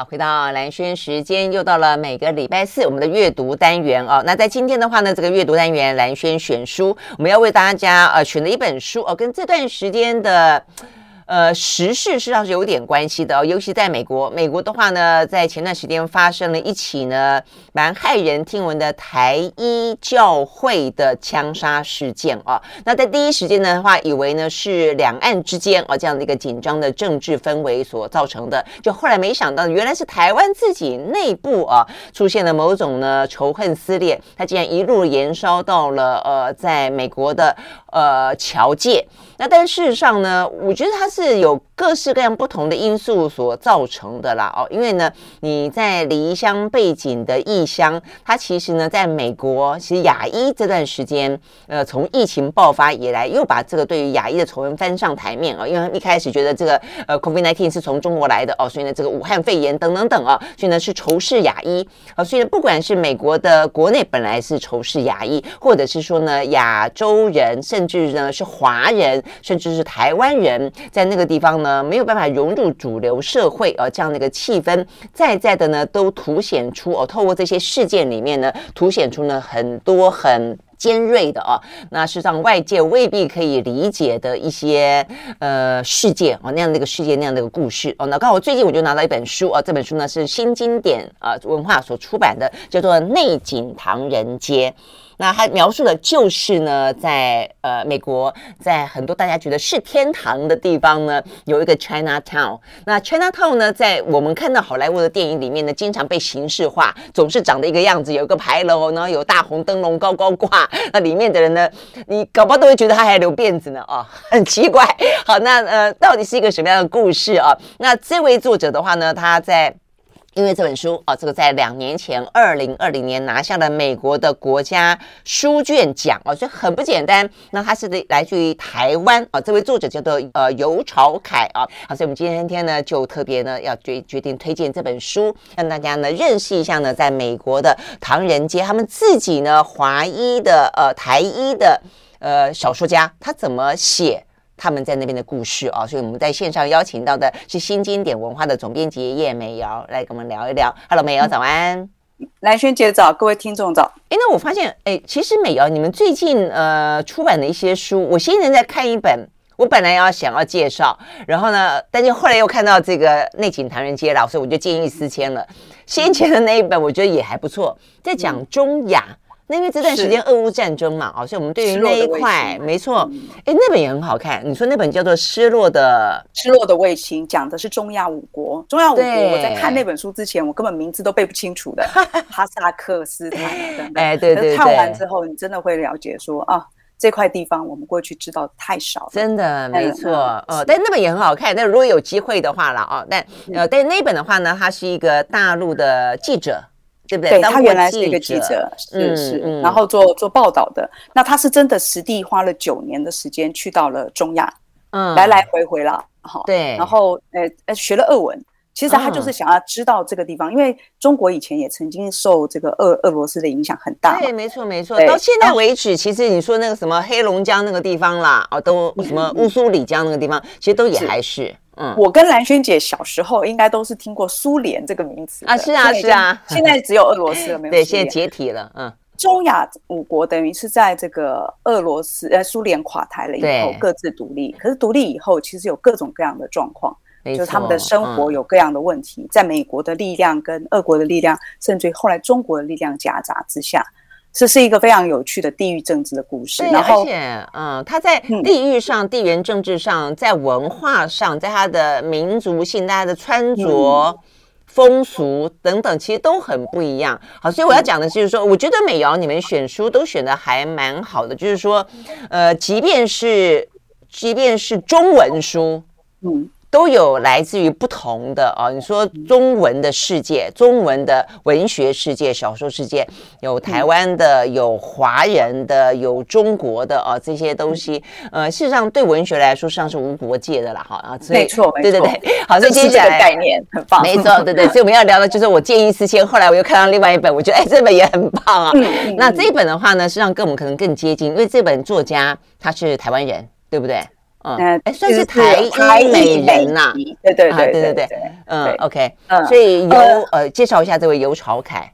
好，回到蓝轩时间，又到了每个礼拜四我们的阅读单元哦。那在今天的话呢，这个阅读单元蓝轩选书，我们要为大家呃选了一本书哦，跟这段时间的。呃，时事实际上是有点关系的哦，尤其在美国。美国的话呢，在前段时间发生了一起呢蛮骇人听闻的台一教会的枪杀事件啊。那在第一时间的话，以为呢是两岸之间啊这样的一个紧张的政治氛围所造成的，就后来没想到原来是台湾自己内部啊出现了某种呢仇恨撕裂，它竟然一路延烧到了呃在美国的呃侨界。那但事实上呢，我觉得它是。有各式各样不同的因素所造成的啦哦，因为呢，你在离乡背景的异乡，它其实呢，在美国，其实亚裔这段时间，呃，从疫情爆发以来，又把这个对于亚裔的仇恨翻上台面啊，因为一开始觉得这个呃，COVID-19 是从中国来的哦，所以呢，这个武汉肺炎等等等啊，所以呢是仇视亚裔啊，所以呢，不管是美国的国内本来是仇视亚裔，或者是说呢，亚洲人，甚甚至呢是华人，甚至是台湾人，在那个地方呢，没有办法融入主流社会，呃，这样的一个气氛，在在的呢，都凸显出哦，透过这些事件里面呢，凸显出呢很多很尖锐的哦，那是让外界未必可以理解的一些呃事件哦，那样的一个事件，那样的一个故事哦。那刚好最近我就拿到一本书哦，这本书呢是新经典啊文化所出版的，叫做《内景唐人街》。那他描述的就是呢，在呃美国，在很多大家觉得是天堂的地方呢，有一个 Chinatown。那 Chinatown 呢，在我们看到好莱坞的电影里面呢，经常被形式化，总是长得一个样子，有一个牌楼，然后有大红灯笼高高挂。那里面的人呢，你搞不好都会觉得他还留辫子呢，哦，很奇怪。好，那呃，到底是一个什么样的故事啊？那这位作者的话呢，他在。因为这本书啊，这个在两年前，二零二零年拿下了美国的国家书卷奖啊，所以很不简单。那他是来自于台湾啊，这位作者叫做呃尤朝凯啊，好，所以我们今天天呢就特别呢要决决定推荐这本书，让大家呢认识一下呢，在美国的唐人街，他们自己呢华裔的呃台裔的呃小说家，他怎么写？他们在那边的故事啊，所以我们在线上邀请到的是新经典文化的总编辑叶美瑶来跟我们聊一聊。Hello，美瑶早安，蓝轩姐早，各位听众早。哎，那我发现，哎，其实美瑶，你们最近呃出版的一些书，我现在在看一本，我本来要想要介绍，然后呢，但是后来又看到这个内景唐人街了，所以我就见异思迁了。先前的那一本我觉得也还不错，在讲中亚。因为这段时间俄乌战争嘛，哦，所以我们对于那一块没错，哎，那本也很好看。你说那本叫做《失落的失落的卫星》，讲的是中亚五国。中亚五国，我在看那本书之前，我根本名字都背不清楚的，哈萨克斯坦等等。哎，对对对。看完之后，你真的会了解说啊，这块地方我们过去知道太少了。真的没错，呃，但那本也很好看。但如果有机会的话了啊，但呃，但那本的话呢，他是一个大陆的记者。对不对？对，他原来是一个记者，是是，嗯、然后做做报道的。那他是真的实地花了九年的时间去到了中亚，嗯，来来回回了，好，对。然后呃呃，学了俄文，其实他就是想要知道这个地方，嗯、因为中国以前也曾经受这个俄俄罗斯的影响很大。对，没错没错。到现在为止，其实你说那个什么黑龙江那个地方啦，哦，都什么乌苏里江那个地方，其实都也还是。嗯，我跟兰萱姐小时候应该都是听过苏联这个名词啊，是啊是啊，现在只有俄罗斯了，没有。对，现在解体了。嗯，中亚五国等于是在这个俄罗斯呃苏联垮台了以后各自独立，可是独立以后其实有各种各样的状况，就是他们的生活有各样的问题，在美国的力量跟俄国的力量，甚至于后来中国的力量夹杂之下。这是一个非常有趣的地域政治的故事，对，然后而且，嗯，它在地域上、嗯、地缘政治上、在文化上、在它的民族性、大家的穿着、嗯、风俗等等，其实都很不一样。好，所以我要讲的就是说，我觉得美瑶你们选书都选的还蛮好的，就是说，呃，即便是即便是中文书，嗯。都有来自于不同的啊，你说中文的世界，中文的文学世界、小说世界，有台湾的，有华人的，有中国的啊，这些东西，呃，事实上对文学来说，实际上是无国界的了哈啊，没错，对对对，好，所以接下来概念很棒，没错，对对，所以我们要聊的就是我见异思迁，后来我又看到另外一本，我觉得哎，这本也很棒啊。那这一本的话呢，实际上跟我们可能更接近，因为这本作家他是台湾人，对不对？嗯，哎，算是台台裔美人呐，对对对对对对，嗯，OK，嗯，所以尤呃，介绍一下这位尤朝凯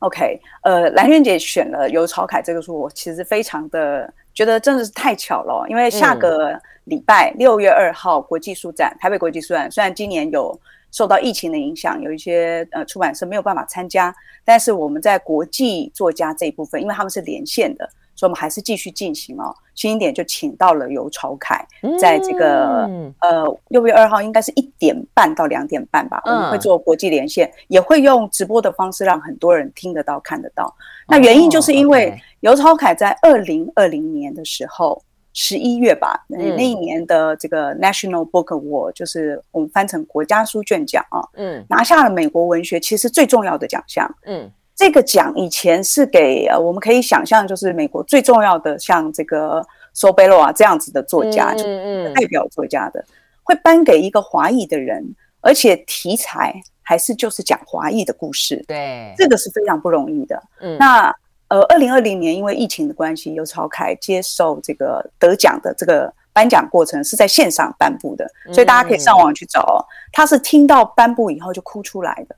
，OK，呃，兰萱姐选了尤朝凯这个书，我其实非常的觉得真的是太巧了，因为下个礼拜六月二号国际书展，台北国际书展，虽然今年有受到疫情的影响，有一些呃出版社没有办法参加，但是我们在国际作家这一部分，因为他们是连线的。所以，我们还是继续进行哦。新一点就请到了尤朝凯，在这个、嗯、呃六月二号，应该是一点半到两点半吧。嗯、我们会做国际连线，也会用直播的方式让很多人听得到、看得到。那原因就是因为尤朝凯在二零二零年的时候，十一月吧，那那一年的这个 National Book Award，就是我们翻成国家书卷奖啊，嗯，拿下了美国文学其实最重要的奖项，嗯。这个奖以前是给呃，我们可以想象，就是美国最重要的，像这个 Saul Bellow 啊这样子的作家，嗯、就代表作家的，嗯、会颁给一个华裔的人，而且题材还是就是讲华裔的故事。对，这个是非常不容易的。嗯，那呃，二零二零年因为疫情的关系，由曹凯接受这个得奖的这个颁奖过程是在线上颁布的，所以大家可以上网去找哦。嗯、他是听到颁布以后就哭出来的。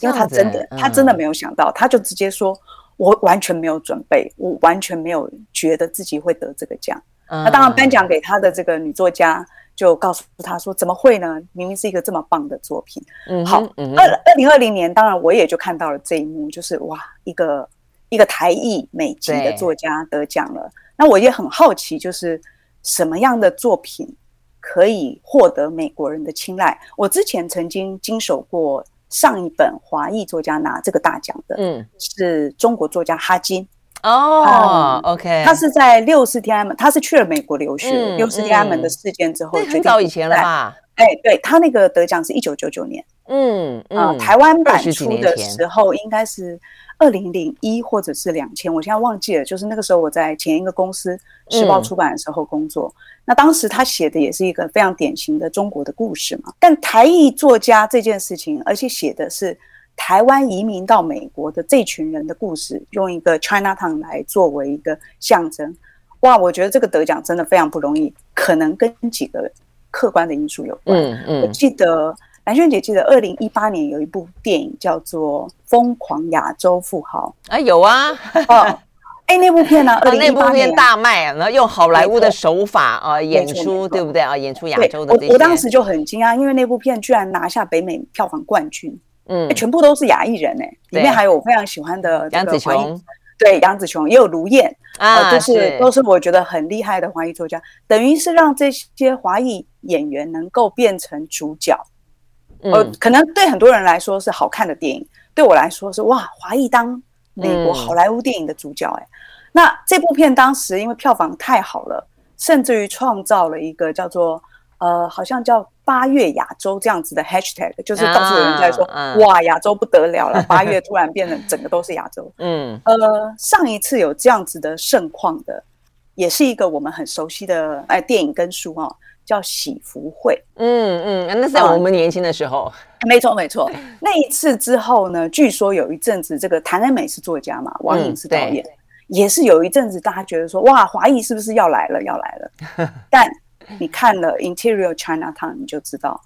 因为他真的，他真的没有想到，他就直接说：“我完全没有准备，我完全没有觉得自己会得这个奖。”那当然，颁奖给他的这个女作家就告诉他说：“怎么会呢？明明是一个这么棒的作品。”嗯好，二二零二零年，当然我也就看到了这一幕，就是哇，一个一个台裔美籍的作家得奖了。那我也很好奇，就是什么样的作品可以获得美国人的青睐？我之前曾经经手过。上一本华裔作家拿这个大奖的，嗯，是中国作家哈金。哦，OK，他是在六四天安门，他是去了美国留学。六四天安门的事件之后，很早以前了吧？哎，对，他那个得奖是一九九九年。嗯啊，台湾版出的时候应该是二零零一或者是两千，我现在忘记了。就是那个时候我在前一个公司时报出版的时候工作。那当时他写的也是一个非常典型的中国的故事嘛，但台裔作家这件事情，而且写的是台湾移民到美国的这群人的故事，用一个 Chinatown 来作为一个象征，哇，我觉得这个得奖真的非常不容易，可能跟几个客观的因素有关。嗯嗯，我记得兰萱姐记得二零一八年有一部电影叫做《疯狂亚洲富豪》啊，有啊。哦哎，那部片呢？啊，那部片大卖，然后用好莱坞的手法啊演出，对不对？啊？演出亚洲的。我我当时就很惊讶，因为那部片居然拿下北美票房冠军，嗯，全部都是亚裔人哎，里面还有我非常喜欢的杨紫琼，对，杨紫琼也有卢燕。啊，都是。都是我觉得很厉害的华裔作家，等于是让这些华裔演员能够变成主角，呃，可能对很多人来说是好看的电影，对我来说是哇，华裔当美国好莱坞电影的主角哎。那这部片当时因为票房太好了，甚至于创造了一个叫做呃，好像叫“八月亚洲”这样子的 hashtag，就是到处有人在说：“啊、哇，亚洲不得了了！”八月突然变成整个都是亚洲。嗯，呃，上一次有这样子的盛况的，也是一个我们很熟悉的哎电影跟书哦，叫《喜福会》。嗯嗯，那是在我们年轻的时候。嗯、没错没错，那一次之后呢，据说有一阵子，这个谭恩美是作家嘛，王颖是导演。嗯也是有一阵子，大家觉得说，哇，华裔是不是要来了？要来了。但你看了《Interior Chinatown》，你就知道，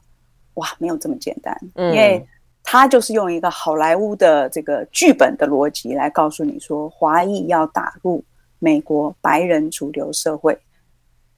哇，没有这么简单。嗯，因为他就是用一个好莱坞的这个剧本的逻辑来告诉你说，华裔要打入美国白人主流社会，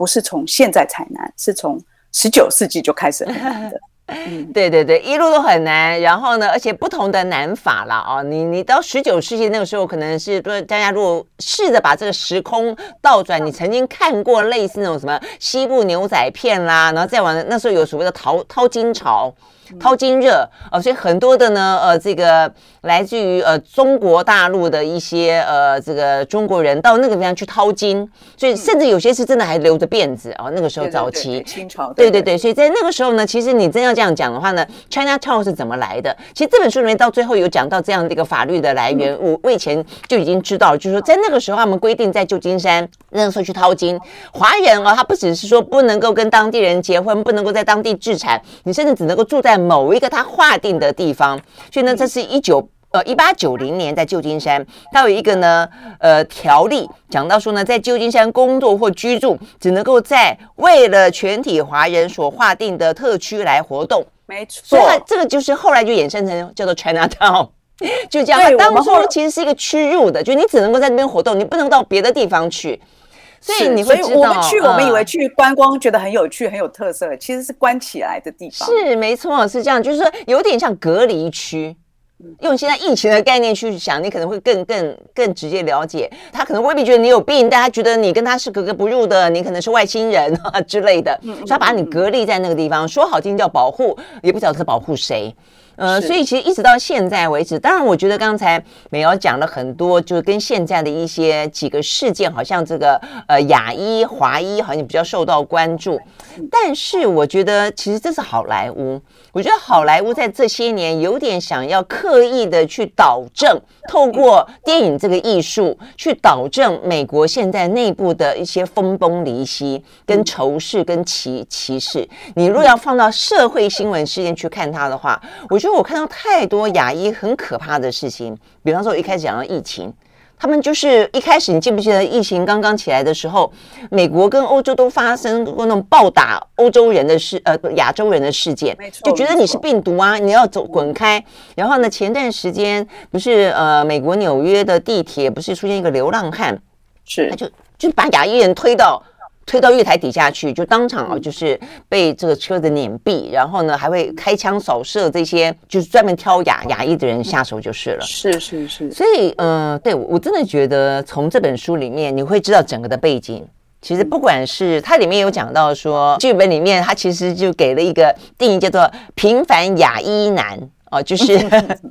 不是从现在才难，是从十九世纪就开始很难的。嗯，对对对，一路都很难。然后呢，而且不同的难法了啊。你你到十九世纪那个时候，可能是说大家如果试着把这个时空倒转，你曾经看过类似那种什么西部牛仔片啦，然后再往那时候有所谓的淘淘金潮。淘金热呃，所以很多的呢，呃，这个来自于呃中国大陆的一些呃这个中国人到那个地方去淘金，所以甚至有些是真的还留着辫子啊、哦。那个时候早期，对对对清朝，对对对，所以在那个时候呢，其实你真要这样讲的话呢，Chinatown 是怎么来的？其实这本书里面到最后有讲到这样的一个法律的来源，我我以前就已经知道了，就是说在那个时候他们规定在旧金山那个时候去淘金，华人啊、哦，他不只是说不能够跟当地人结婚，不能够在当地置产，你甚至只能够住在。某一个他划定的地方，所以呢，这是一九呃，一八九零年在旧金山，它有一个呢，呃，条例讲到说呢，在旧金山工作或居住，只能够在为了全体华人所划定的特区来活动。没错，所以它这个就是后来就衍生成叫做 Chinatown，就这样。它当初其实是一个屈辱的，就你只能够在那边活动，你不能到别的地方去。所以你会知道，我们去，我们以为去观光，觉得很有趣、很有特色，其实是关起来的地方。是没错，是这样，就是说有点像隔离区。用现在疫情的概念去想，你可能会更更更直接了解。他可能未必觉得你有病，但他觉得你跟他是格格不入的，你可能是外星人啊 之类的，所以他把你隔离在那个地方，说好听叫保护，也不晓得是保护谁。呃，所以其实一直到现在为止，当然我觉得刚才美瑶讲了很多，就是跟现在的一些几个事件，好像这个呃亚裔华裔好像比较受到关注，但是我觉得其实这是好莱坞。我觉得好莱坞在这些年有点想要刻意的去导正，透过电影这个艺术去导正美国现在内部的一些分崩离析、跟仇视、跟歧歧视。你若要放到社会新闻事件去看它的话，我觉得我看到太多牙医很可怕的事情。比方说，我一开始讲到疫情。他们就是一开始，你记不记得疫情刚刚起来的时候，美国跟欧洲都发生过那种暴打欧洲人的事，呃，亚洲人的事件，就觉得你是病毒啊，你要走滚开。然后呢，前段时间不是呃，美国纽约的地铁不是出现一个流浪汉，是他就就把亚裔人推到。推到月台底下去，就当场啊，就是被这个车子碾毙，然后呢，还会开枪扫射这些就是专门挑亚亚裔的人下手就是了。是是是。所以，嗯、呃，对我真的觉得从这本书里面你会知道整个的背景。其实不管是它里面有讲到说，剧本里面它其实就给了一个定义叫做“平凡亚裔男”哦，就是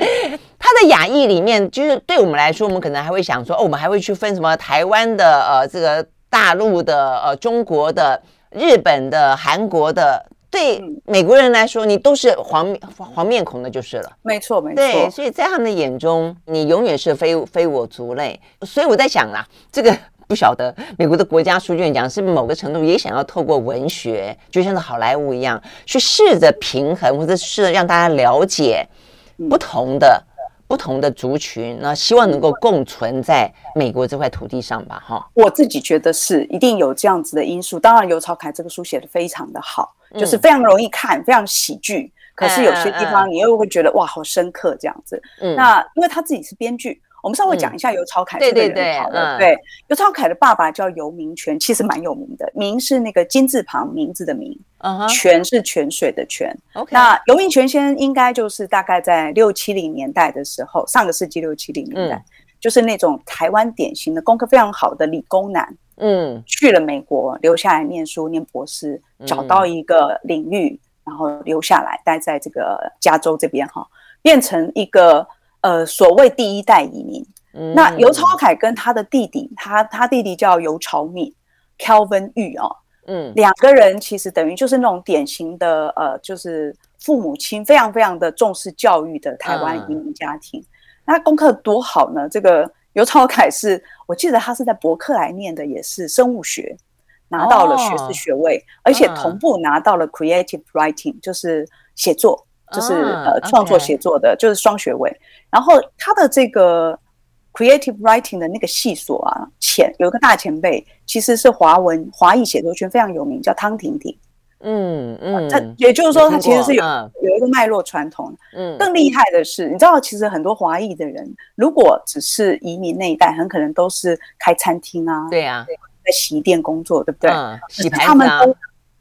他的雅裔里面，就是对我们来说，我们可能还会想说，哦，我们还会去分什么台湾的呃这个。大陆的、呃，中国的、日本的、韩国的，对美国人来说，你都是黄黄面孔的，就是了。没错，没错。对，所以在他们的眼中，你永远是非非我族类。所以我在想啦，这个不晓得美国的国家书卷奖是不是某个程度也想要透过文学，就像是好莱坞一样，去试着平衡，或者试着让大家了解不同的。不同的族群，那希望能够共存在美国这块土地上吧，哈。我自己觉得是一定有这样子的因素。当然，尤朝凯这个书写的非常的好，就是非常容易看，非常喜剧。可是有些地方你又会觉得哇，好深刻这样子。嗯，那因为他自己是编剧。我们稍微讲一下游超凯这个人好了。对，游超凯的爸爸叫游明泉，其实蛮有名的。明是那个金字旁名字的明，泉是泉水的泉。那游明泉先生应该就是大概在六七零年代的时候，上个世纪六七零年代，就是那种台湾典型的功课非常好的理工男。嗯，去了美国，留下来念书念博士，找到一个领域，然后留下来待在这个加州这边哈，变成一个。呃，所谓第一代移民，嗯、那尤超凯跟他的弟弟，他他弟弟叫尤朝敏，Calvin Yu 哦，嗯，两个人其实等于就是那种典型的呃，就是父母亲非常非常的重视教育的台湾移民家庭。嗯、那功课多好呢？这个尤超凯是我记得他是在伯克莱念的，也是生物学，拿到了学士学位，哦、而且同步拿到了 Creative Writing，就是写作。就是呃创作写作的，就是双学位。然后他的这个 creative writing 的那个系所啊，前有一个大前辈，其实是华文华裔写作圈非常有名，叫汤婷婷。嗯嗯，他也就是说，他其实是有有一个脉络传统。嗯，更厉害的是，你知道，其实很多华裔的人，如果只是移民那一代，很可能都是开餐厅啊，对啊，在洗衣店工作，对不对？洗牌子啊。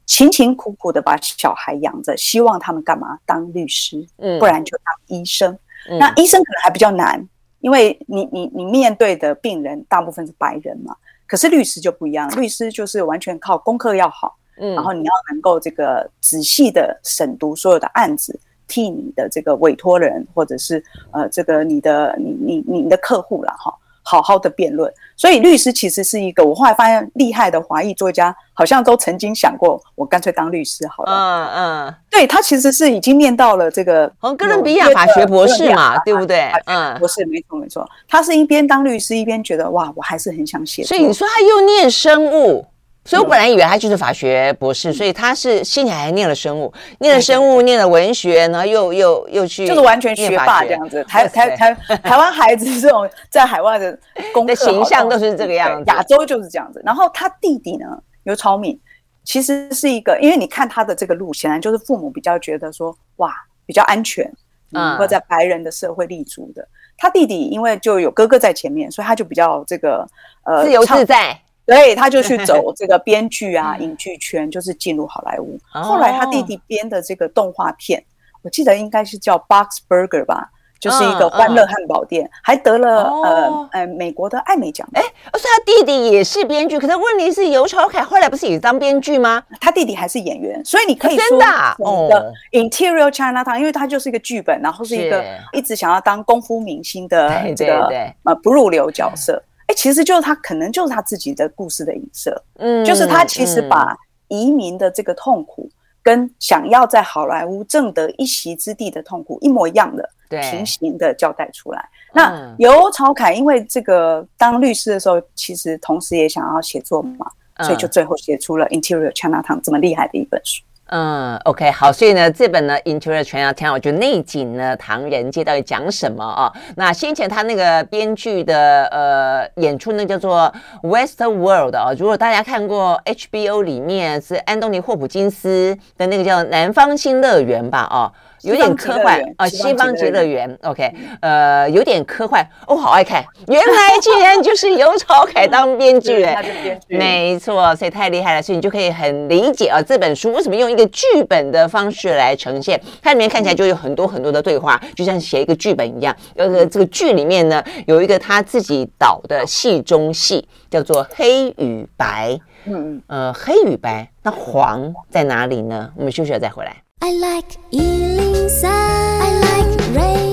勤勤苦苦的把小孩养着，希望他们干嘛？当律师，嗯，不然就当医生。嗯、那医生可能还比较难，因为你你你面对的病人大部分是白人嘛。可是律师就不一样，律师就是完全靠功课要好，嗯，然后你要能够这个仔细的审读所有的案子，替你的这个委托人或者是呃这个你的你你你的客户了哈。好好的辩论，所以律师其实是一个，我后来发现厉害的华裔作家好像都曾经想过，我干脆当律师好了。嗯嗯，对，他其实是已经念到了这个，哥伦比亚法学博士嘛，对不对？嗯，博士没错没错，他是一边当律师一边觉得哇，我还是很想写。所以你说他又念生物，所以我本来以为他就是法学博士，所以他是心里还念了生物，念了生物，念了文学，然后又又又去，就是完全学霸这样子。台台台台湾孩子这种在海外的功课 形象都是这个样子，亚洲就是这样子。然后他弟弟呢，刘朝敏，其实是一个，因为你看他的这个路，显然就是父母比较觉得说，哇，比较安全，嗯，或在白人的社会立足的。他弟弟因为就有哥哥在前面，所以他就比较这个呃自由自在。对，他就去走这个编剧啊，影剧圈，就是进入好莱坞。后来他弟弟编的这个动画片，我记得应该是叫《Bob's Burger》吧，就是一个欢乐汉堡店，还得了呃呃美国的艾美奖。哎，所以他弟弟也是编剧，可是问题是游朝凯后来不是也当编剧吗？他弟弟还是演员，所以你可以说真的《Interior Chinatown》，因为他就是一个剧本，然后是一个一直想要当功夫明星的这个呃不入流角色。其实就是他，可能就是他自己的故事的影射。嗯，就是他其实把移民的这个痛苦，跟想要在好莱坞挣得一席之地的痛苦一模一样的，对，平行的交代出来。那由朝凯因为这个当律师的时候，其实同时也想要写作嘛，所以就最后写出了《Interior Chinatown》这么厉害的一本书。嗯，OK，好，所以呢，这本呢《Interior Chinatown》，我觉得内景呢，唐人街到底讲什么啊？那先前他那个编剧的呃演出呢，叫做《Westworld》啊。如果大家看过 HBO 里面是安东尼霍普金斯的那个叫《南方新乐园》吧？哦。有点科幻啊，西方极乐园，OK，呃，有点科幻，我、哦、好爱看。原来竟然就是游朝凯当编剧，哎，没错，所以太厉害了，所以你就可以很理解啊，这本书为什么用一个剧本的方式来呈现。它里面看起来就有很多很多的对话，就像写一个剧本一样。呃，这个剧里面呢，有一个他自己导的戏中戏，叫做《黑与白》。嗯嗯，呃，黑与白，那黄在哪里呢？我们休息了再回来。I like Ealing Sound. I like rain.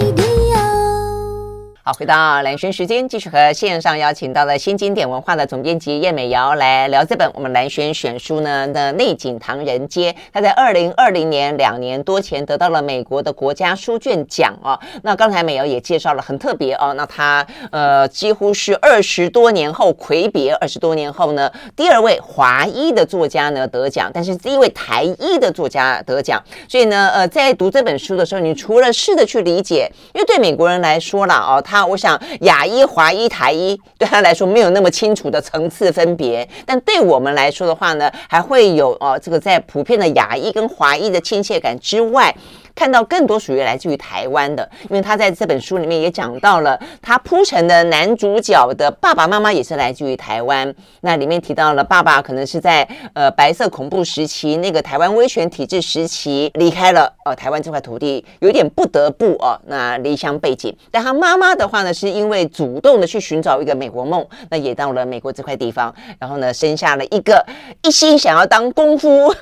好，回到蓝轩时间，继续和线上邀请到了新经典文化的总编辑叶美瑶来聊这本我们蓝轩选书呢的内景唐人街。他在二零二零年两年多前得到了美国的国家书卷奖哦。那刚才美瑶也介绍了很特别哦。那他呃几乎是二十多年后魁别二十多年后呢，第二位华裔的作家呢得奖，但是第一位台裔的作家得奖。所以呢，呃，在读这本书的时候，你除了试着去理解，因为对美国人来说啦，哦，他。那我想，雅医、华医、台医对他来说没有那么清楚的层次分别，但对我们来说的话呢，还会有哦，这个在普遍的雅医跟华医的亲切感之外。看到更多属于来自于台湾的，因为他在这本书里面也讲到了，他铺陈的男主角的爸爸妈妈也是来自于台湾。那里面提到了爸爸可能是在呃白色恐怖时期，那个台湾威权体制时期离开了呃台湾这块土地，有点不得不哦，那离乡背井。但他妈妈的话呢，是因为主动的去寻找一个美国梦，那也到了美国这块地方，然后呢生下了一个一心想要当功夫。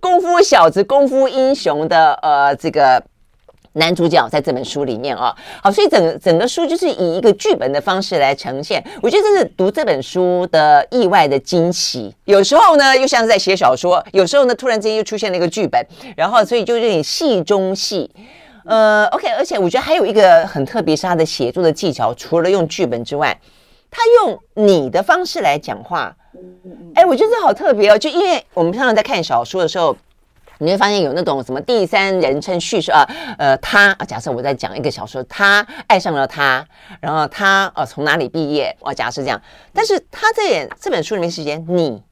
功夫小子、功夫英雄的呃，这个男主角在这本书里面啊，好，所以整整个书就是以一个剧本的方式来呈现。我觉得这是读这本书的意外的惊喜。有时候呢，又像是在写小说；有时候呢，突然之间又出现了一个剧本，然后所以就有点戏中戏。呃，OK，而且我觉得还有一个很特别，是他的写作的技巧，除了用剧本之外，他用你的方式来讲话。哎，我觉得这好特别哦！就因为我们常常在看小说的时候，你会发现有那种什么第三人称叙述啊，呃，他啊，假设我在讲一个小说，他爱上了他，然后他呃从哪里毕业？我假设这样，但是他在这本书里面是写你。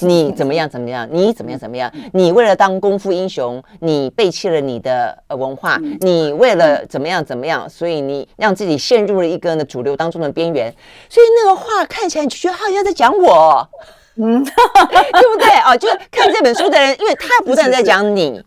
你怎么样？怎么样？你怎么样？怎么样？你为了当功夫英雄，你背弃了你的呃文化，你为了怎么样？怎么样？所以你让自己陷入了一个呢主流当中的边缘。所以那个话看起来你就觉得好像在讲我，嗯，对不对啊？就看这本书的人，因为他不断在讲你，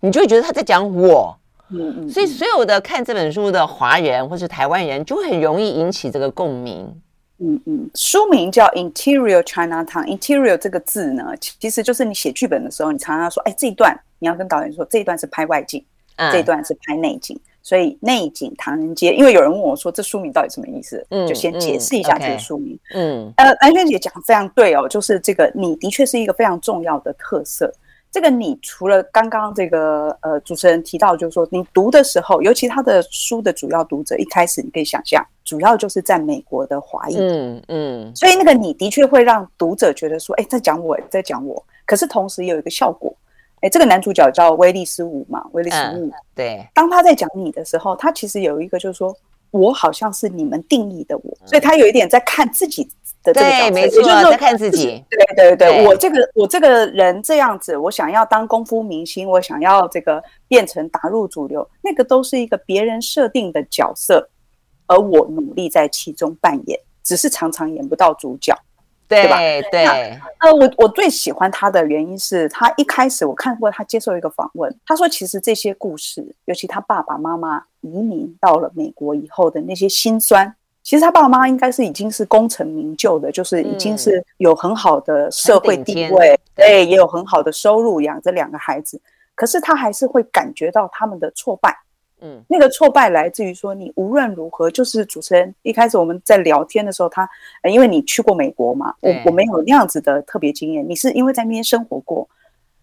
你就会觉得他在讲我。嗯嗯。所以所有的看这本书的华人或是台湾人，就会很容易引起这个共鸣。嗯嗯，书名叫 Interior Chinatown。Interior 这个字呢，其实就是你写剧本的时候，你常常说，哎，这一段你要跟导演说，这一段是拍外景，嗯、这一段是拍内景，所以内景唐人街。因为有人问我说，这书名到底什么意思？嗯，就先解释一下这个书名。嗯呃，安萱姐讲的非常对哦，就是这个你的确是一个非常重要的特色。这个你除了刚刚这个呃主持人提到，就是说你读的时候，尤其他的书的主要读者，一开始你可以想象，主要就是在美国的华裔，嗯嗯，所以那个你的确会让读者觉得说，哎，在讲我，在讲我。可是同时也有一个效果，哎，这个男主角叫威利斯伍嘛，威利斯伍，对，当他在讲你的时候，他其实有一个就是说。我好像是你们定义的我，所以他有一点在看自己的这个角色，对，没错，在看自己。对对对，对我这个我这个人这样子，我想要当功夫明星，我想要这个变成打入主流，那个都是一个别人设定的角色，而我努力在其中扮演，只是常常演不到主角。对，对吧？对，呃，我我最喜欢他的原因是他一开始我看过他接受一个访问，他说其实这些故事，尤其他爸爸妈妈移民到了美国以后的那些辛酸，其实他爸爸妈妈应该是已经是功成名就的，就是已经是有很好的社会地位，对，也有很好的收入养着两个孩子，可是他还是会感觉到他们的挫败。嗯，那个挫败来自于说，你无论如何，就是主持人一开始我们在聊天的时候，他，呃、因为你去过美国嘛，我我没有那样子的特别经验，你是因为在那边生活过，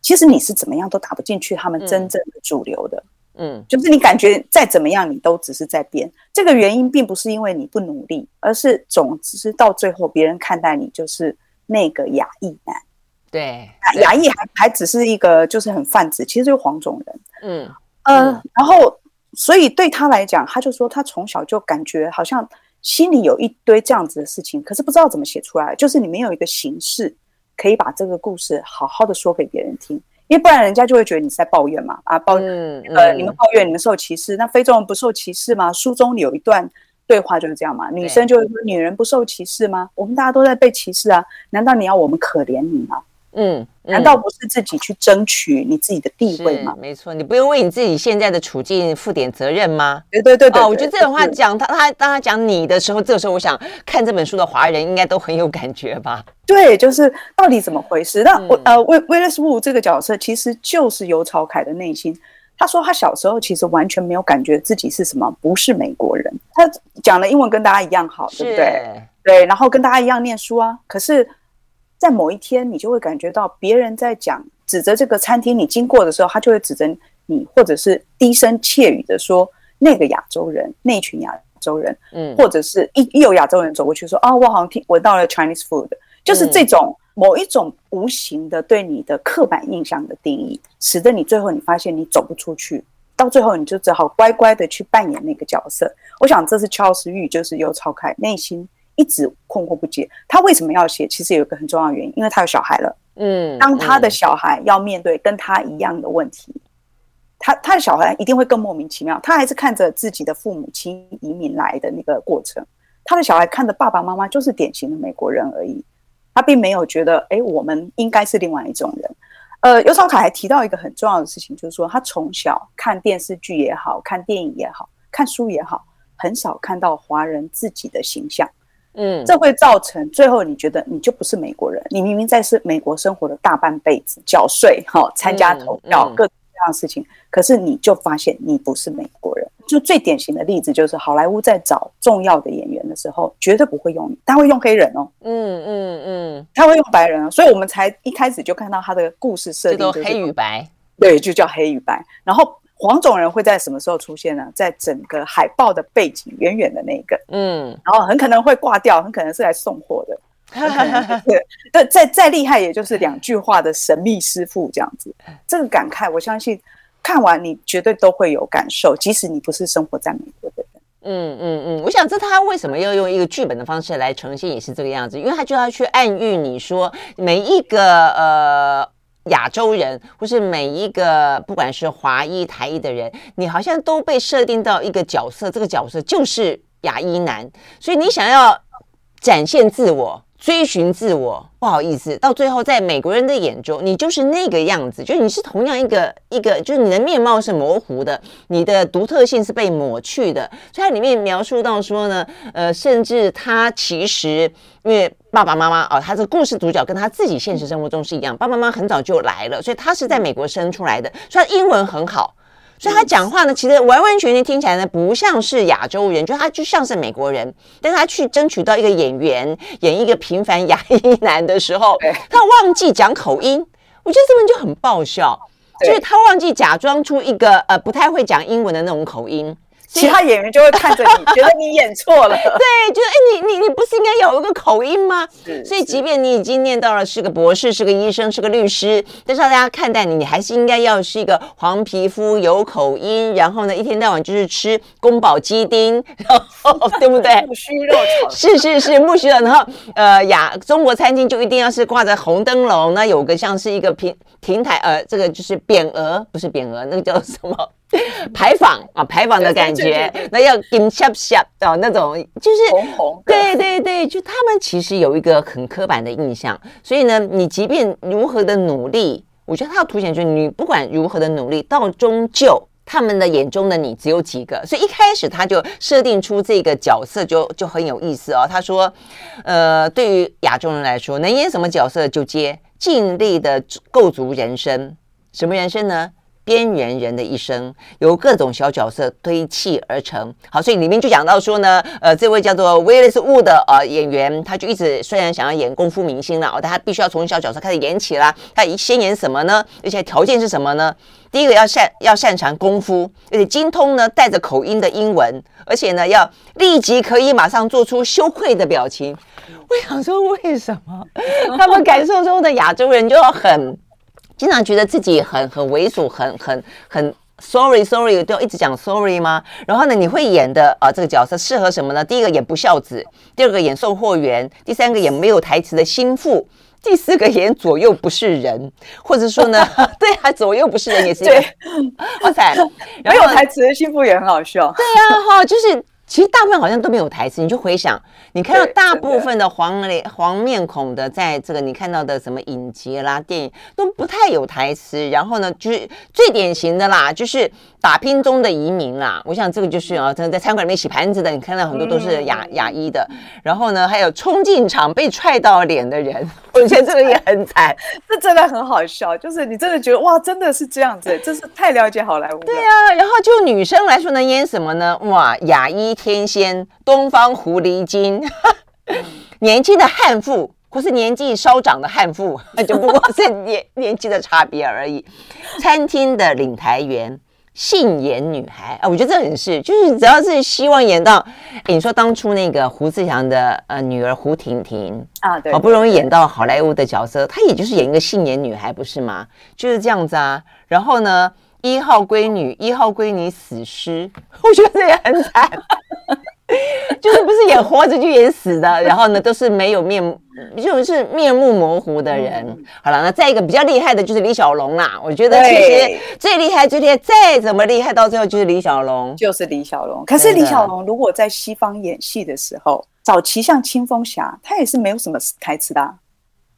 其实你是怎么样都打不进去他们真正的主流的，嗯，就是你感觉再怎么样，你都只是在变。这个原因并不是因为你不努力，而是总之到最后别人看待你就是那个亚裔男，对，亚裔还还只是一个就是很泛指，其实就是黄种人，嗯。呃，嗯。然后。所以对他来讲，他就说他从小就感觉好像心里有一堆这样子的事情，可是不知道怎么写出来。就是你没有一个形式可以把这个故事好好的说给别人听，因为不然人家就会觉得你是在抱怨嘛。啊，抱呃，你们抱怨你们受歧视，那非洲人不受歧视吗？书中有一段对话就是这样嘛，女生就会说女人不受歧视吗？我们大家都在被歧视啊，难道你要我们可怜你吗？嗯，难道不是自己去争取你自己的地位吗？没错，你不用为你自己现在的处境负点责任吗？对对对对，哦，我觉得这种话讲他他当他讲你的时候，这个时候我想看这本书的华人应该都很有感觉吧？对，就是到底怎么回事？那我呃威威利斯布这个角色其实就是尤朝凯的内心。他说他小时候其实完全没有感觉自己是什么，不是美国人。他讲的英文跟大家一样好，对不对？对，然后跟大家一样念书啊，可是。在某一天，你就会感觉到别人在讲指着这个餐厅，你经过的时候，他就会指着你，或者是低声窃语的说那个亚洲人，那群亚洲人，嗯，或者是一一有亚洲人走过去说啊，我好像听闻到了 Chinese food，就是这种某一种无形的对你的刻板印象的定义，使得你最后你发现你走不出去，到最后你就只好乖乖的去扮演那个角色。我想这是乔尔斯玉，就是游朝凯内心。一直困惑不解，他为什么要写？其实有一个很重要的原因，因为他有小孩了。嗯，当他的小孩要面对跟他一样的问题，嗯、他他的小孩一定会更莫名其妙。他还是看着自己的父母亲移民来的那个过程，他的小孩看着爸爸妈妈就是典型的美国人而已，他并没有觉得，哎，我们应该是另外一种人。呃，游朝凯还提到一个很重要的事情，就是说他从小看电视剧也好，看电影也好，看书也好，很少看到华人自己的形象。嗯，这会造成最后你觉得你就不是美国人，你明明在是美国生活的大半辈子，缴税哈，参加投票，各种各样的事情，可是你就发现你不是美国人。就最典型的例子就是好莱坞在找重要的演员的时候，绝对不会用你，他会用黑人哦，嗯嗯嗯，他会用白人哦，所以我们才一开始就看到他的故事设定就是黑与白，对，就叫黑与白，然后。黄种人会在什么时候出现呢？在整个海报的背景远远的那个，嗯，然后很可能会挂掉，很可能是来送货的，对，对，再再厉害也就是两句话的神秘师傅这样子。这个感慨，我相信看完你绝对都会有感受，即使你不是生活在美国的人。嗯嗯嗯，我想这他为什么要用一个剧本的方式来呈现，也是这个样子，因为他就要去暗喻你说每一个呃。亚洲人，或是每一个不管是华裔、台裔的人，你好像都被设定到一个角色，这个角色就是亚裔男，所以你想要展现自我。追寻自我，不好意思，到最后在美国人的眼中，你就是那个样子，就是你是同样一个 一个，就是你的面貌是模糊的，你的独特性是被抹去的。所以它里面描述到说呢，呃，甚至他其实因为爸爸妈妈哦，他这个故事主角跟他自己现实生活中是一样，爸爸妈妈很早就来了，所以他是在美国生出来的，所以他英文很好。所以他讲话呢，其实完完全全听起来呢，不像是亚洲人，就他就像是美国人。但是他去争取到一个演员演一个平凡亚裔男的时候，他忘记讲口音，我觉得这本就很爆笑，就是他忘记假装出一个呃不太会讲英文的那种口音。其他演员就会看着你，觉得你演错了。对，觉得哎，你你你不是应该有一个口音吗？所以，即便你已经念到了是个博士，是个医生，是个律师，但是大家看待你，你还是应该要是一个黄皮肤、有口音，然后呢，一天到晚就是吃宫保鸡丁，然后 对不对？木须肉炒。是是是木须肉，然后呃呀，中国餐厅就一定要是挂着红灯笼，那有个像是一个平亭台，呃，这个就是匾额，不是匾额，那个叫什么？牌坊啊，牌坊的感觉，那要金闪闪的那种，就是红红。对对对，就他们其实有一个很刻板的印象，所以呢，你即便如何的努力，我觉得他要凸显就是你不管如何的努力，到终究他们的眼中的你只有几个，所以一开始他就设定出这个角色就就很有意思哦。他说，呃，对于亚洲人来说，能演什么角色就接，尽力的构筑人生，什么人生呢？边缘人的一生由各种小角色堆砌而成。好，所以里面就讲到说呢，呃，这位叫做威利斯·伍的呃演员，他就一直虽然想要演功夫明星了，哦，但他必须要从小角色开始演起啦。他先演什么呢？而且条件是什么呢？第一个要擅要擅长功夫，而且精通呢带着口音的英文，而且呢要立即可以马上做出羞愧的表情。我想说，为什么他们感受中的亚洲人就要很？经常觉得自己很很猥琐，很很很 sorry sorry，都要一直讲 sorry 吗？然后呢，你会演的啊、呃，这个角色适合什么呢？第一个演不孝子，第二个演送货员，第三个演没有台词的心腹，第四个演左右不是人，或者说呢，对啊，左右不是人也是对，哇塞，没有台词的心腹也很好笑。对呀、啊，哈，就是。其实大部分好像都没有台词，你就回想，你看到大部分的黄脸黄面孔的，在这个你看到的什么影集啦、电影都不太有台词。然后呢，就是最典型的啦，就是打拼中的移民啦。我想这个就是啊，真的在餐馆里面洗盘子的，你看到很多都是亚亚裔的。然后呢，还有冲进场被踹到脸的人，我觉得这个也很惨，这真的很好笑。就是你真的觉得哇，真的是这样子，真是太了解好莱坞。对啊，然后就女生来说能演什么呢？哇，亚裔。天仙，东方狐狸精，年轻的悍妇，或是年纪稍长的悍妇，就不过是年年纪的差别而已。餐厅的领台员，杏眼女孩啊，我觉得这很是，就是只要是希望演到，欸、你说当初那个胡志强的呃女儿胡婷婷啊，对，好不容易演到好莱坞的角色，她也就是演一个杏眼女孩，不是吗？就是这样子啊。然后呢？一号闺女，一号闺女死尸，我觉得这也很惨，就是不是演活着就演死的，然后呢都是没有面，就是面目模糊的人。嗯、好了，那再一个比较厉害的就是李小龙啦，我觉得其实最厉害、最厉害，再怎么厉害，到最后就是李小龙，就是李小龙。可是李小龙如果在西方演戏的时候，早期像青蜂侠，他也是没有什么台词的、啊，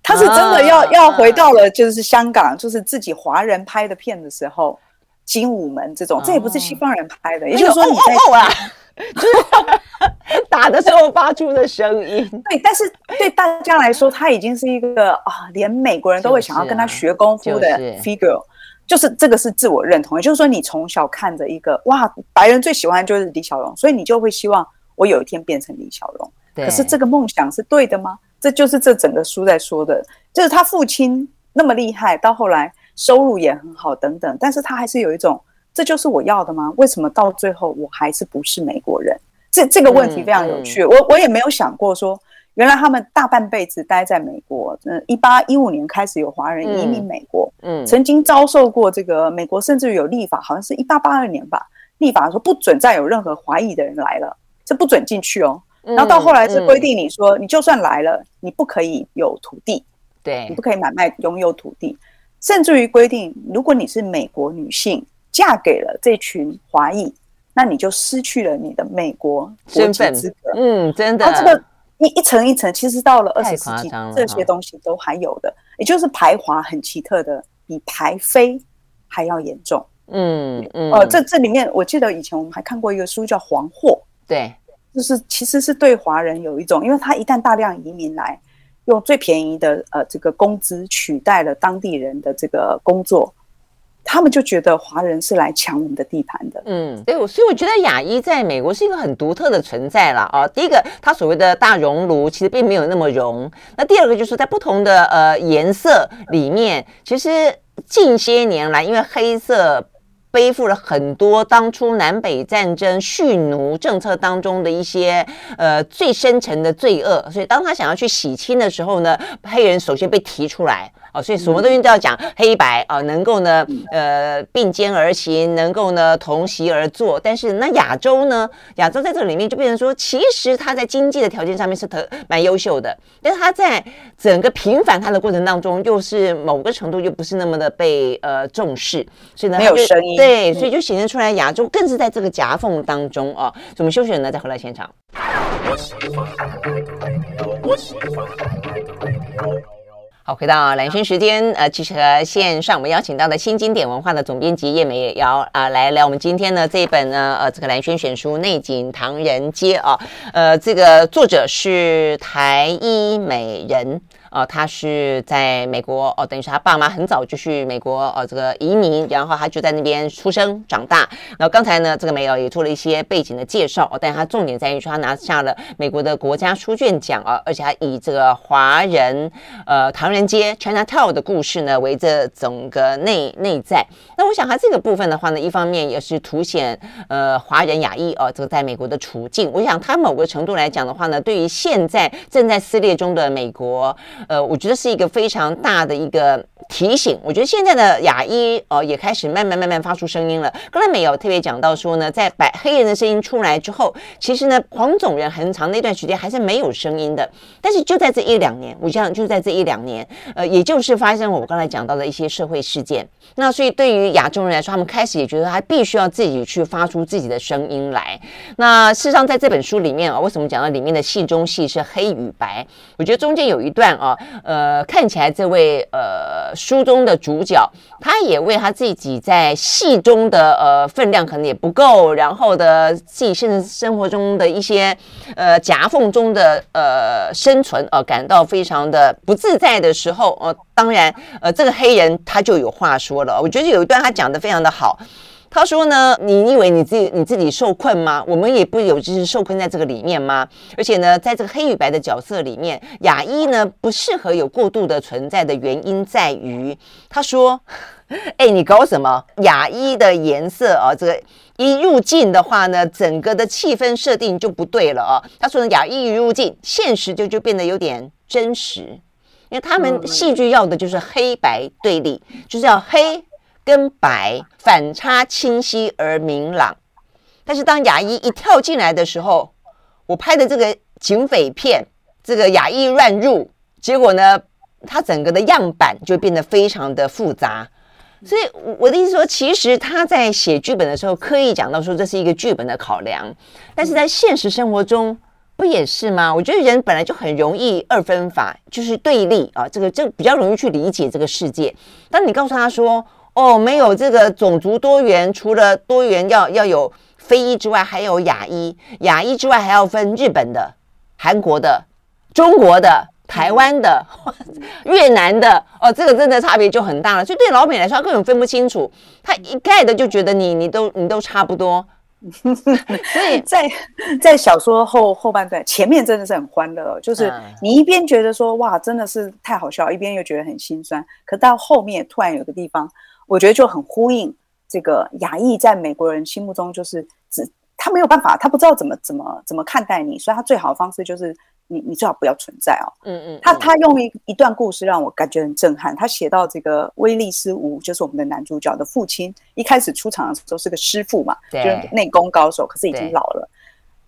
他是真的要、啊、要回到了就是香港，就是自己华人拍的片的时候。精武门这种，这也不是西方人拍的，也就是说你在哦啊，就 是打的时候发出的声音。对，但是对大家来说，他已经是一个啊，连美国人都会想要跟他学功夫的 figure，就是这个是自我认同。也就是说，你从小看着一个哇，白人最喜欢就是李小龙，所以你就会希望我有一天变成李小龙。可是这个梦想是对的吗？这就是这整个书在说的，就是他父亲那么厉害，到后来。收入也很好，等等，但是他还是有一种，这就是我要的吗？为什么到最后我还是不是美国人？这这个问题非常有趣，嗯嗯、我我也没有想过说，原来他们大半辈子待在美国，嗯，一八一五年开始有华人移民美国，嗯，嗯曾经遭受过这个美国甚至于有立法，好像是一八八二年吧，立法说不准再有任何华裔的人来了，这不准进去哦。然后到后来是规定你说，你就算来了，你不可以有土地，对，你不可以买卖拥有土地。甚至于规定，如果你是美国女性，嫁给了这群华裔，那你就失去了你的美国国籍资格。嗯，真的。它这个一一层一层，其实到了二十世纪，这些东西都还有的，也就是排华很奇特的，比排非还要严重。嗯嗯。呃，这这里面，我记得以前我们还看过一个书叫《黄祸》，对，就是其实是对华人有一种，因为他一旦大量移民来。用最便宜的呃这个工资取代了当地人的这个工作，他们就觉得华人是来抢我们的地盘的。嗯，对，所以我觉得亚裔在美国是一个很独特的存在了啊。第一个，它所谓的大熔炉其实并没有那么熔。那第二个就是在不同的呃颜色里面，其实近些年来，因为黑色。背负了很多当初南北战争蓄奴政策当中的一些呃最深层的罪恶，所以当他想要去洗清的时候呢，黑人首先被提出来。哦，所以什么东西都要讲黑白啊，能够呢，呃，并肩而行，能够呢，同席而坐。但是那亚洲呢，亚洲在这里面就变成说，其实他在经济的条件上面是特蛮优秀的，但是他在整个平反他的过程当中，又是某个程度又不是那么的被呃重视，所以呢，没有声音。对，所以就显现出来亚洲更是在这个夹缝当中啊。所以我们休息了呢，再回来现场。好，回到蓝轩时间，呃，其实和线上我们邀请到的新经典文化的总编辑叶美瑶啊，来聊我们今天呢这一本呢，呃，这个蓝轩选书《内景唐人街》啊，呃，这个作者是台医美人。哦，他是在美国哦，等于是他爸妈很早就去美国哦，这个移民，然后他就在那边出生长大。然后刚才呢，这个梅尔也做了一些背景的介绍哦，但他重点在于说他拿下了美国的国家书卷奖啊，而且他以这个华人呃唐人街 Chinatown 的故事呢为这整个内内在。那我想他这个部分的话呢，一方面也是凸显呃华人亚裔哦这个在美国的处境。我想他某个程度来讲的话呢，对于现在正在撕裂中的美国。呃，我觉得是一个非常大的一个提醒。我觉得现在的亚裔呃也开始慢慢慢慢发出声音了。刚才没有特别讲到说呢，在白黑人的声音出来之后，其实呢黄种人很长的一段时间还是没有声音的。但是就在这一两年，我想就在这一两年，呃，也就是发生我刚才讲到的一些社会事件。那所以对于亚洲人来说，他们开始也觉得他必须要自己去发出自己的声音来。那事实上在这本书里面啊，为什么讲到里面的戏中戏是黑与白？我觉得中间有一段啊。呃，看起来这位呃书中的主角，他也为他自己在戏中的呃分量可能也不够，然后的自己现实生活中的一些呃夹缝中的呃生存呃感到非常的不自在的时候，呃，当然呃这个黑人他就有话说了，我觉得有一段他讲的非常的好。他说呢，你以为你自己你自己受困吗？我们也不有就是受困在这个里面吗？而且呢，在这个黑与白的角色里面，雅一呢不适合有过度的存在的原因在于，他说，哎，你搞什么？雅一的颜色啊，这个一入境的话呢，整个的气氛设定就不对了啊。他说呢，亚裔一入境，现实就就变得有点真实，因为他们戏剧要的就是黑白对立，就是要黑。跟白反差清晰而明朗，但是当牙医一跳进来的时候，我拍的这个警匪片，这个牙医乱入，结果呢，它整个的样板就变得非常的复杂。所以我的意思说，其实他在写剧本的时候刻意讲到说这是一个剧本的考量，但是在现实生活中不也是吗？我觉得人本来就很容易二分法，就是对立啊，这个就比较容易去理解这个世界。当你告诉他说，哦，没有这个种族多元，除了多元要要有非裔之外，还有亚裔，亚裔之外还要分日本的、韩国的、中国的、台湾的、越南的。哦，这个真的差别就很大了。所以对老美来说，他根本分不清楚，他一概的就觉得你你都你都差不多。所以在在小说后后半段，前面真的是很欢乐，就是你一边觉得说哇真的是太好笑，一边又觉得很心酸。可到后面突然有个地方。我觉得就很呼应这个亚裔在美国人心目中就是只他没有办法，他不知道怎么怎么怎么看待你，所以他最好的方式就是你你最好不要存在哦。嗯嗯，他他用一一段故事让我感觉很震撼。他写到这个威利斯吴就是我们的男主角的父亲，一开始出场的时候是个师傅嘛，就是内功高手，可是已经老了。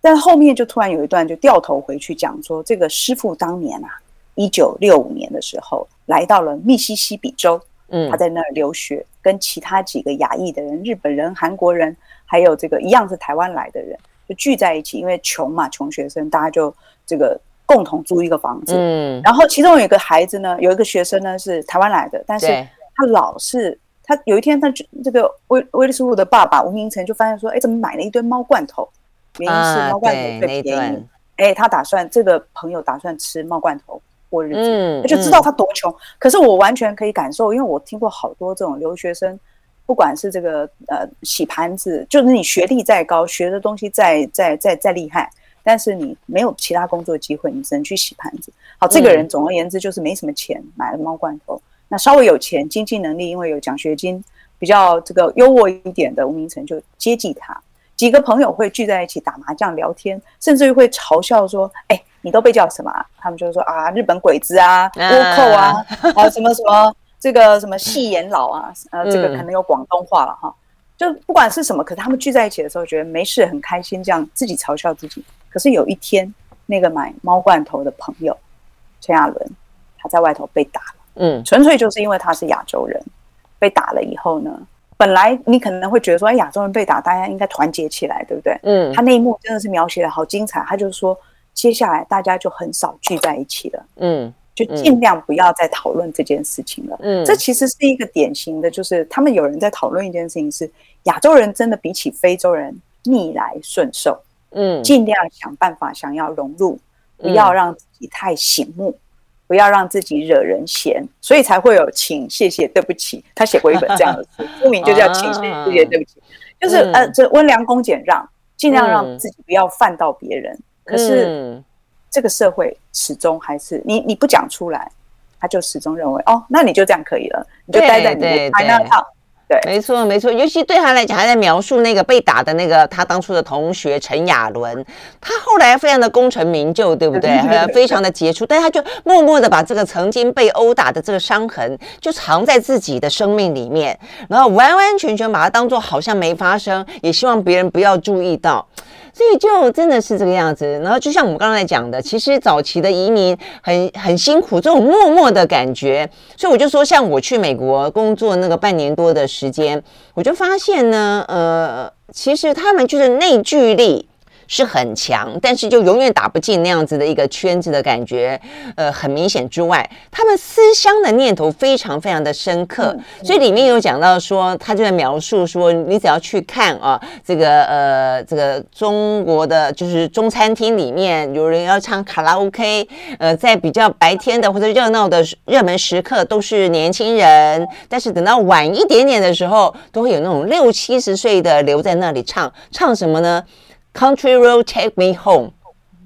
但后面就突然有一段就掉头回去讲说，这个师傅当年啊，一九六五年的时候来到了密西西比州。嗯，他在那儿留学，跟其他几个亚裔的人，日本人、韩国人，还有这个一样是台湾来的人，就聚在一起，因为穷嘛，穷学生，大家就这个共同租一个房子。嗯，然后其中有一个孩子呢，有一个学生呢是台湾来的，但是他老是他有一天他这个威威利斯吴的爸爸吴明成就发现说，哎，怎么买了一堆猫罐头？原因是猫罐头最便宜。哎，他打算这个朋友打算吃猫罐头。过日子，他就知道他多穷。可是我完全可以感受，因为我听过好多这种留学生，不管是这个呃洗盘子，就是你学历再高，学的东西再再再再厉害，但是你没有其他工作机会，你只能去洗盘子。好，这个人总而言之就是没什么钱，买了猫罐头。那稍微有钱，经济能力，因为有奖学金，比较这个优渥一点的吴明成就接济他。几个朋友会聚在一起打麻将聊天，甚至于会嘲笑说：“哎，你都被叫什么？”他们就说：“啊，日本鬼子啊，倭寇啊，啊什么什么。”这个什么戏言老啊，呃，这个可能有广东话了哈。就不管是什么，可是他们聚在一起的时候，觉得没事，很开心，这样自己嘲笑自己。可是有一天，那个买猫罐头的朋友陈亚伦，他在外头被打了。嗯，纯粹就是因为他是亚洲人，被打了以后呢，本来你可能会觉得说，哎，亚洲人被打，大家应该团结起来，对不对？嗯，他那一幕真的是描写的好精彩。他就说，接下来大家就很少聚在一起了。嗯。就尽量不要再讨论这件事情了。嗯，这其实是一个典型的，就是他们有人在讨论一件事情，是亚洲人真的比起非洲人逆来顺受。嗯，尽量想办法想要融入，不要让自己太醒目，不要让自己惹人嫌，所以才会有请、谢谢、对不起。他写过一本这样的书，书名就叫请、谢谢、对不起，就是呃，这温良恭俭让，尽量让自己不要犯到别人。可是。这个社会始终还是你，你不讲出来，他就始终认为哦，那你就这样可以了，你就待在你的那套。对，没错没错。尤其对他来讲，还在描述那个被打的那个他当初的同学陈亚伦，他后来非常的功成名就，对不对？非常的杰出，但他就默默的把这个曾经被殴打的这个伤痕，就藏在自己的生命里面，然后完完全全把它当做好像没发生，也希望别人不要注意到。所以就真的是这个样子，然后就像我们刚才讲的，其实早期的移民很很辛苦，这种默默的感觉。所以我就说，像我去美国工作那个半年多的时间，我就发现呢，呃，其实他们就是内聚力。是很强，但是就永远打不进那样子的一个圈子的感觉，呃，很明显之外，他们思乡的念头非常非常的深刻，嗯、所以里面有讲到说，他就在描述说，你只要去看啊，这个呃，这个中国的就是中餐厅里面有人要唱卡拉 OK，呃，在比较白天的或者热闹的热门时刻都是年轻人，但是等到晚一点点的时候，都会有那种六七十岁的留在那里唱，唱什么呢？Country Road Take Me Home，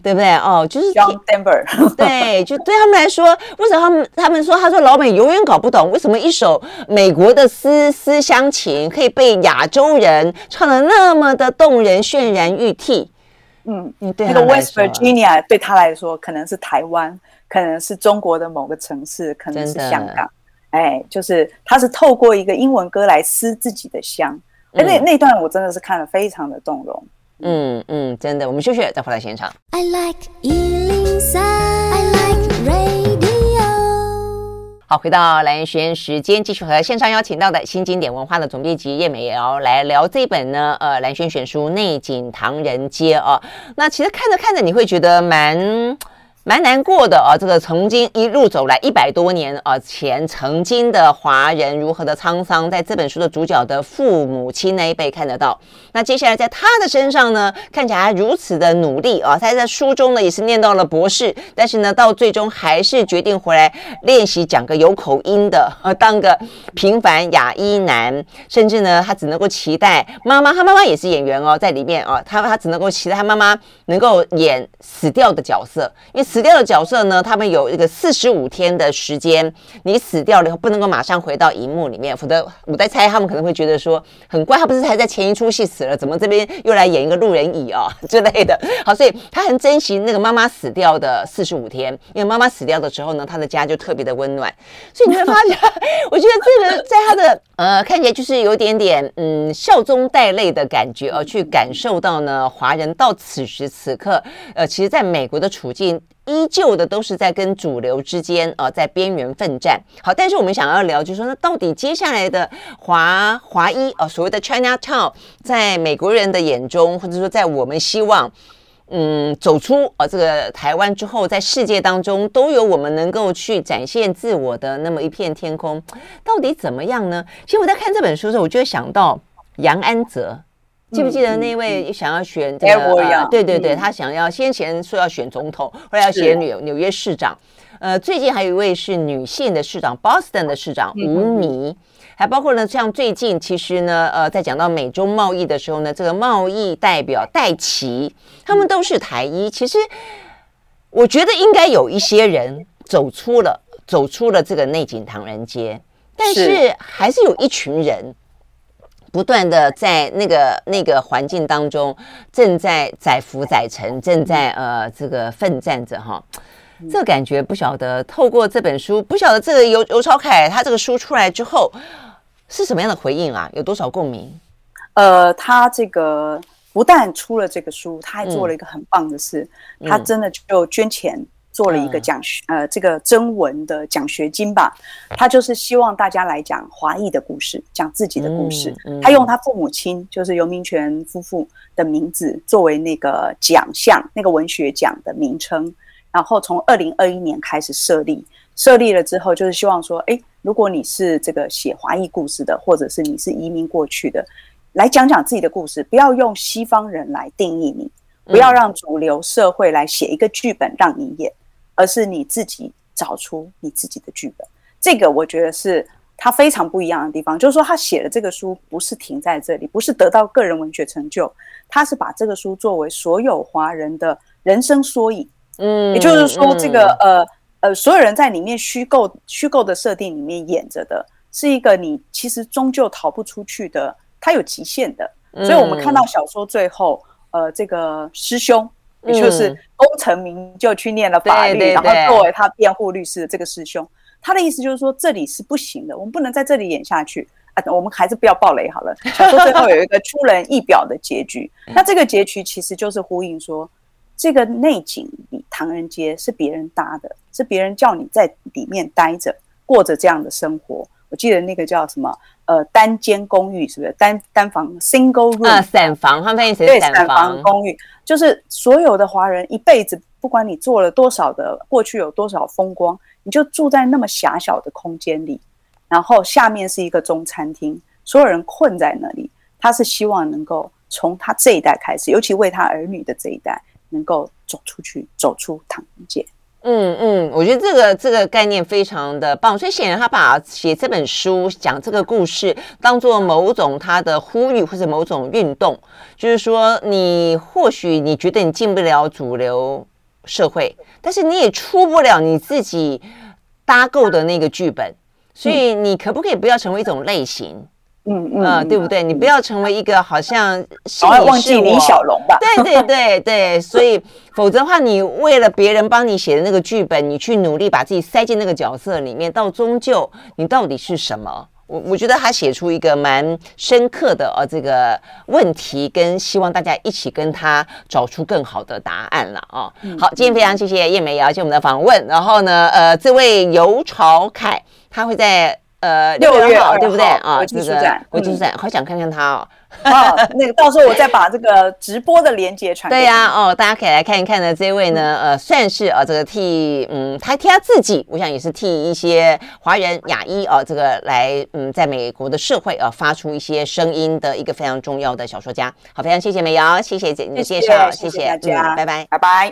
对不对？哦，就是 John Denver，对，就对他们来说，为什么他们他们说，他说老美永远搞不懂，为什么一首美国的思思乡情可以被亚洲人唱的那么的动人、渲然欲涕？嗯，对，那个 West Virginia 对他来说可能是台湾，可能是中国的某个城市，可能是香港。哎，就是他是透过一个英文歌来思自己的乡。哎，那那段我真的是看了非常的动容。嗯嗯，真的，我们休息再回来现场。I like 103, I like radio。好，回到蓝轩时间，继续和线上邀请到的新经典文化的总编辑叶美瑶来聊这本呢，呃，蓝轩选书《内景唐人街》哦。那其实看着看着，你会觉得蛮。蛮难过的啊，这个曾经一路走来一百多年啊前，曾经的华人如何的沧桑，在这本书的主角的父母亲那一辈看得到。那接下来在他的身上呢，看起来如此的努力啊，他在书中呢也是念到了博士，但是呢到最终还是决定回来练习讲个有口音的，呃，当个平凡亚裔男，甚至呢他只能够期待妈妈，他妈妈也是演员哦，在里面啊，他他只能够期待他妈妈能够演死掉的角色，因为。死掉的角色呢，他们有一个四十五天的时间，你死掉了以后不能够马上回到荧幕里面，否则我在猜他们可能会觉得说很怪，他不是还在前一出戏死了，怎么这边又来演一个路人乙啊、哦、之类的。好，所以他很珍惜那个妈妈死掉的四十五天，因为妈妈死掉的时候呢，他的家就特别的温暖。所以你会发现，我觉得这个在他的呃看起来就是有点点嗯笑中带泪的感觉，而去感受到呢华人到此时此刻呃，其实在美国的处境。依旧的都是在跟主流之间呃，在边缘奋战。好，但是我们想要聊，就是说，那到底接下来的华华裔呃，所谓的 Chinatown，在美国人的眼中，或者说在我们希望嗯走出呃这个台湾之后，在世界当中都有我们能够去展现自我的那么一片天空，到底怎么样呢？其实我在看这本书的时候，我就会想到杨安泽。记不记得那位想要选这个？呃、对对对，他想要先前说要选总统，后来要选纽纽约市长。呃，最近还有一位是女性的市长，Boston 的市长吴宓，还包括呢，像最近其实呢，呃，在讲到美中贸易的时候呢，这个贸易代表戴琪，他们都是台医。其实我觉得应该有一些人走出了走出了这个内景唐人街，但是还是有一群人不断的在那个那个环境当中正在载浮载沉，正在呃这个奋战着哈。这个感觉不晓得，透过这本书，不晓得这个尤尤超凯他这个书出来之后是什么样的回应啊？有多少共鸣？呃，他这个不但出了这个书，他还做了一个很棒的事，嗯、他真的就捐钱做了一个奖学、嗯、呃这个征文的奖学金吧。他就是希望大家来讲华裔的故事，讲自己的故事。嗯嗯、他用他父母亲就是游明泉夫妇的名字作为那个奖项，那个文学奖的名称。然后从二零二一年开始设立，设立了之后，就是希望说，哎，如果你是这个写华裔故事的，或者是你是移民过去的，来讲讲自己的故事，不要用西方人来定义你，不要让主流社会来写一个剧本让你演，而是你自己找出你自己的剧本。这个我觉得是他非常不一样的地方，就是说他写的这个书不是停在这里，不是得到个人文学成就，他是把这个书作为所有华人的人生缩影。嗯，也就是说，这个、嗯、呃呃，所有人在里面虚构虚构的设定里面演着的，是一个你其实终究逃不出去的，它有极限的。所以我们看到小说最后，呃，这个师兄，也就是功成名就去念了法律，然后作为他辩护律师的这个师兄，他的意思就是说，这里是不行的，我们不能在这里演下去啊，我们还是不要爆雷好了。小说最后有一个出人意表的结局，那这个结局其实就是呼应说。这个内景里，唐人街是别人搭的，是别人叫你在里面待着，过着这样的生活。我记得那个叫什么，呃，单间公寓是不是？单单房 single room 啊，散房，他们翻译成对，散房公寓，就是所有的华人一辈子，不管你做了多少的，过去有多少风光，你就住在那么狭小的空间里，然后下面是一个中餐厅，所有人困在那里。他是希望能够从他这一代开始，尤其为他儿女的这一代。能够走出去，走出唐人街。嗯嗯，我觉得这个这个概念非常的棒。所以显然他把写这本书讲这个故事当做某种他的呼吁或者某种运动，就是说你或许你觉得你进不了主流社会，但是你也出不了你自己搭构的那个剧本，所以你可不可以不要成为一种类型？嗯嗯、呃，对不对？你不要成为一个好像是你是忘记李小龙吧？对对对对，所以 否则的话，你为了别人帮你写的那个剧本，你去努力把自己塞进那个角色里面，到终究你到底是什么？我我觉得他写出一个蛮深刻的呃这个问题，跟希望大家一起跟他找出更好的答案了啊！嗯、好，今天非常谢谢叶梅瑶接我们的访问。然后呢，呃，这位尤朝凯他会在。呃，六月二号对不对啊？国际书展，国际书展，好想看看他哦。哦，那个到时候我再把这个直播的连接传。对呀，哦，大家可以来看一看呢。这位呢，呃，算是啊，这个替嗯，他替他自己，我想也是替一些华人亚裔啊，这个来嗯，在美国的社会啊，发出一些声音的一个非常重要的小说家。好，非常谢谢美瑶，谢谢姐你的介绍，谢谢大家，拜拜，拜拜。